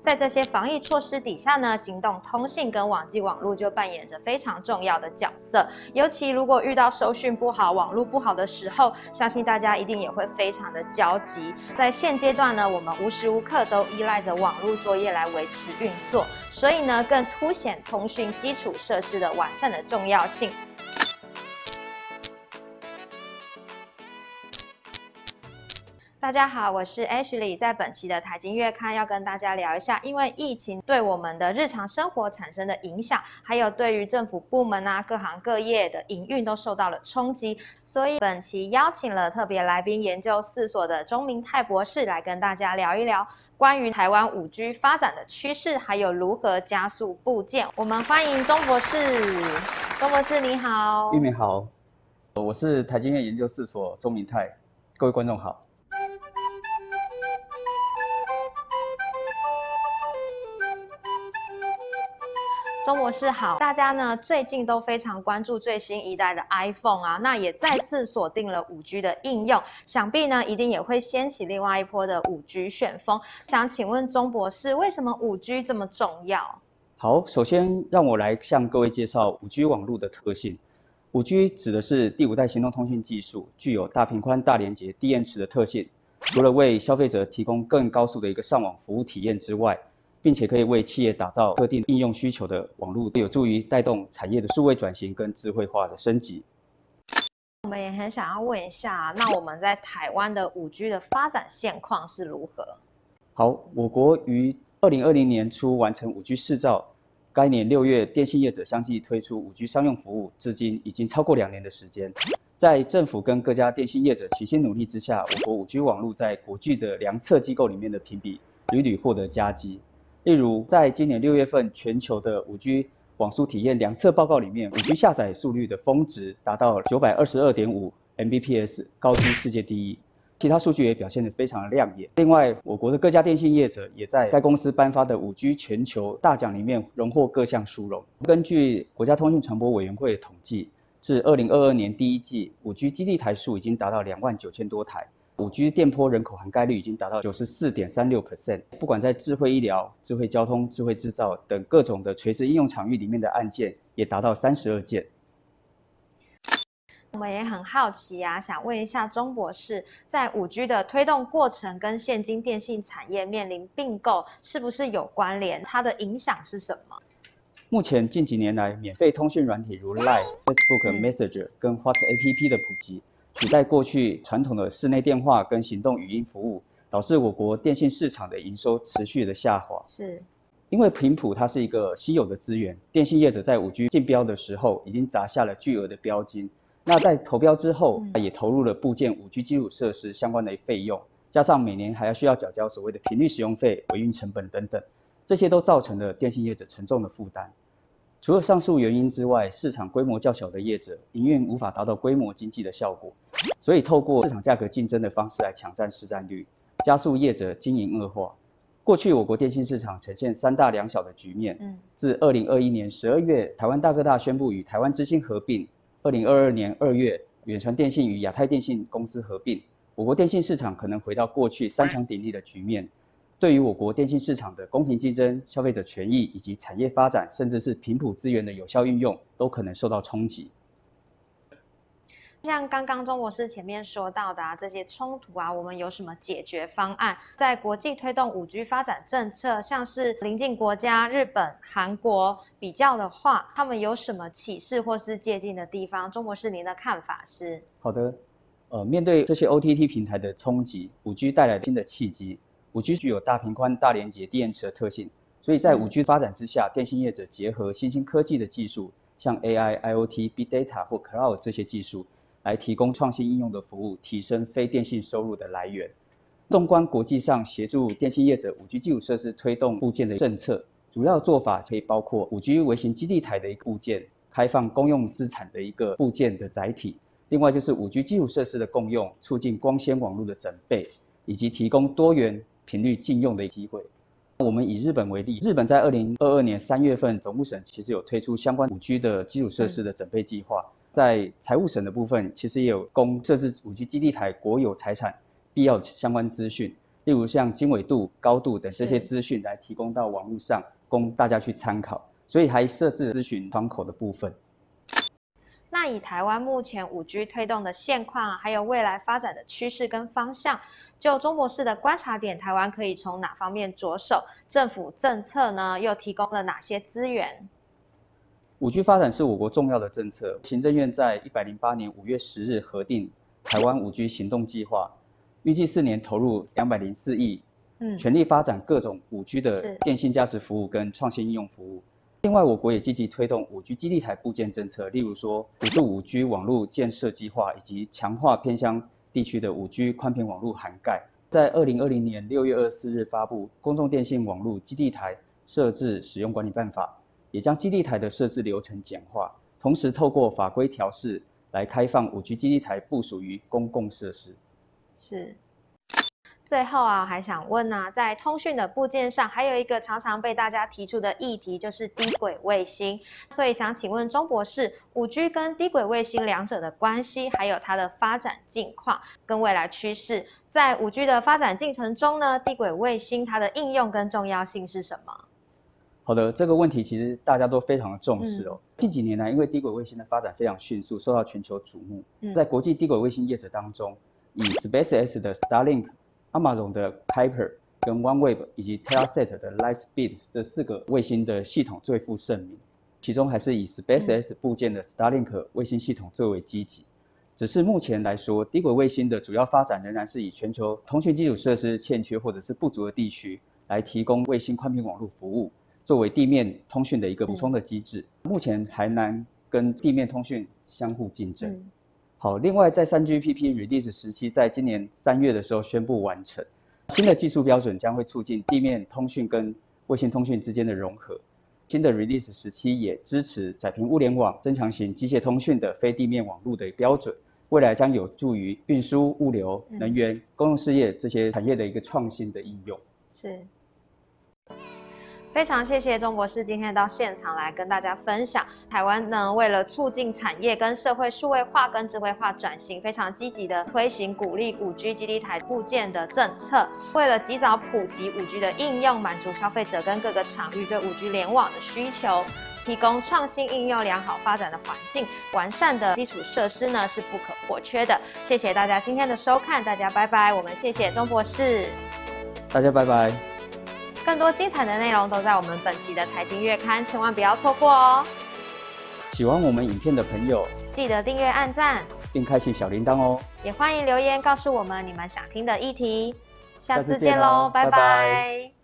在这些防疫措施底下呢，行动通信跟网际网络就扮演着非常重要的角色。尤其如果遇到收讯不好、网络不好的时候，相信大家一定也会非常的焦急。在现阶段呢，我们无时无刻都依赖着网络作业来维持运作，所以呢，更凸显通讯基础设施的完善的重要性。大家好，我是 Ashley，在本期的财经月刊要跟大家聊一下，因为疫情对我们的日常生活产生的影响，还有对于政府部门啊各行各业的营运都受到了冲击，所以本期邀请了特别来宾，研究四所的钟明泰博士来跟大家聊一聊关于台湾五 G 发展的趋势，还有如何加速部件。我们欢迎钟博士，钟博士你好，玉明好，我是台经院研究四所钟明泰，各位观众好。钟博士好，大家呢最近都非常关注最新一代的 iPhone 啊，那也再次锁定了五 G 的应用，想必呢一定也会掀起另外一波的五 G 旋风。想请问钟博士，为什么五 G 这么重要？好，首先让我来向各位介绍五 G 网络的特性。五 G 指的是第五代行动通讯技术，具有大频宽、大连接、低延迟的特性。除了为消费者提供更高速的一个上网服务体验之外，并且可以为企业打造特定应用需求的网络，有助于带动产业的数位转型跟智慧化的升级。我们也很想要问一下，那我们在台湾的五 G 的发展现况是如何？好，我国于二零二零年初完成五 G 试造，该年六月电信业者相继推出五 G 商用服务，至今已经超过两年的时间。在政府跟各家电信业者齐心努力之下，我国五 G 网络在国际的量测机构里面的评比屡屡获得佳绩。例如，在今年六月份全球的五 G 网速体验量测报告里面，五 G 下载速率的峰值达到九百二十二点五 Mbps，高居世界第一。其他数据也表现得非常的亮眼。另外，我国的各家电信业者也在该公司颁发的五 G 全球大奖里面荣获各项殊荣。根据国家通讯传播委员会的统计，至二零二二年第一季，五 G 基地台数已经达到两万九千多台。五 G 电波人口涵盖率已经达到九十四点三六 percent，不管在智慧医疗、智慧交通、智慧制造等各种的垂直应用场域里面的案件也达到三十二件。我们也很好奇啊，想问一下钟博士，在五 G 的推动过程跟现今电信产业面临并购是不是有关联？它的影响是什么？目前近几年来，免费通讯软体如 Line、Facebook Messenger 跟 What App 的普及。取代过去传统的室内电话跟行动语音服务，导致我国电信市场的营收持续的下滑。是，因为频谱它是一个稀有的资源，电信业者在五 G 竞标的时候已经砸下了巨额的标金。那在投标之后，也投入了部件五 G 基础设施相关的费用，加上每年还要需要缴交所谓的频率使用费、维运成本等等，这些都造成了电信业者沉重的负担。除了上述原因之外，市场规模较小的业者营运无法达到规模经济的效果，所以透过市场价格竞争的方式来抢占市占率，加速业者经营恶化。过去我国电信市场呈现三大两小的局面。嗯，自二零二一年十二月，台湾大哥大宣布与台湾之星合并；二零二二年二月，远传电信与亚太电信公司合并，我国电信市场可能回到过去三强鼎立的局面。对于我国电信市场的公平竞争、消费者权益以及产业发展，甚至是频谱资源的有效运用，都可能受到冲击。像刚刚钟博士前面说到的这些冲突啊，我们有什么解决方案？在国际推动五 G 发展政策，像是邻近国家日本、韩国比较的话，他们有什么启示或是借鉴的地方？钟博士，您的看法是？好的，呃，面对这些 OTT 平台的冲击，五 G 带来新的契机。五 G 具有大频宽、大连接、低延迟的特性，所以在五 G 发展之下，电信业者结合新兴科技的技术，像 AI、IoT、Big Data 或 Cloud 这些技术，来提供创新应用的服务，提升非电信收入的来源。纵观国际上协助电信业者五 G 基础设施推动部件的政策，主要做法可以包括五 G 微型基地台的一个部件，开放公用资产的一个部件的载体，另外就是五 G 基础设施的共用，促进光纤网络的整备，以及提供多元。频率禁用的机会。我们以日本为例，日本在二零二二年三月份，总务省其实有推出相关五 G 的基础设施的准备计划。在财务省的部分，其实也有供设置五 G 基地台国有财产必要相关资讯。例例如像经纬度、高度等这些资讯来提供到网络上，供大家去参考。所以还设置咨询窗口的部分。那以台湾目前五 G 推动的现况啊，还有未来发展的趋势跟方向，就钟博士的观察点，台湾可以从哪方面着手？政府政策呢，又提供了哪些资源？五 G 发展是我国重要的政策。行政院在一百零八年五月十日核定台湾五 G 行动计划，预计四年投入两百零四亿，嗯，全力发展各种五 G 的电信价值服务跟创新应用服务。另外，我国也积极推动五 G 基地台部件政策，例如说补助五 G 网络建设计划，以及强化偏乡地区的五 G 宽频网络涵盖。在二零二零年六月二十四日发布《公众电信网络基地台设置使用管理办法》，也将基地台的设置流程简化，同时透过法规调试来开放五 G 基地台部署于公共设施。是。最后啊，还想问啊，在通讯的部件上，还有一个常常被大家提出的议题，就是低轨卫星。所以想请问钟博士，五 G 跟低轨卫星两者的关系，还有它的发展近况跟未来趋势。在五 G 的发展进程中呢，低轨卫星它的应用跟重要性是什么？好的，这个问题其实大家都非常的重视哦。近几年来，因为低轨卫星的发展非常迅速，受到全球瞩目。嗯在国际低轨卫星业者当中，以 SpaceX 的 Starlink、Amazon 的 Kuiper、跟 OneWeb 以及 Telesat 的 Lightspeed 这四个卫星的系统最负盛名。其中还是以 SpaceX 部件的 Starlink 卫星系统最为积极。只是目前来说，低轨卫星的主要发展仍然是以全球通讯基础设施欠缺或者是不足的地区来提供卫星宽频网络服务，作为地面通讯的一个补充的机制。目前还难跟地面通讯相互竞争。嗯好，另外在 3GPP Release 时期，在今年三月的时候宣布完成，新的技术标准将会促进地面通讯跟卫星通讯之间的融合。新的 Release 时期也支持窄频物联网、增强型机械通讯的非地面网络的标准，未来将有助于运输、物流、嗯能源、公用事业这些产业的一个创新的应用。是。非常谢谢钟博士今天到现场来跟大家分享，台湾呢为了促进产业跟社会数位化跟智慧化转型，非常积极的推行鼓励五 G 基地台部件的政策，为了及早普及五 G 的应用，满足消费者跟各个场域对五 G 联网的需求。提供创新应用良好发展的环境，完善的基础设施呢是不可或缺的。谢谢大家今天的收看，大家拜拜。我们谢谢钟博士。大家拜拜。更多精彩的内容都在我们本期的财经月刊，千万不要错过哦！喜欢我们影片的朋友，记得订阅、按赞，并开启小铃铛哦。也欢迎留言告诉我们你们想听的议题。下下次次见喽，拜拜拜拜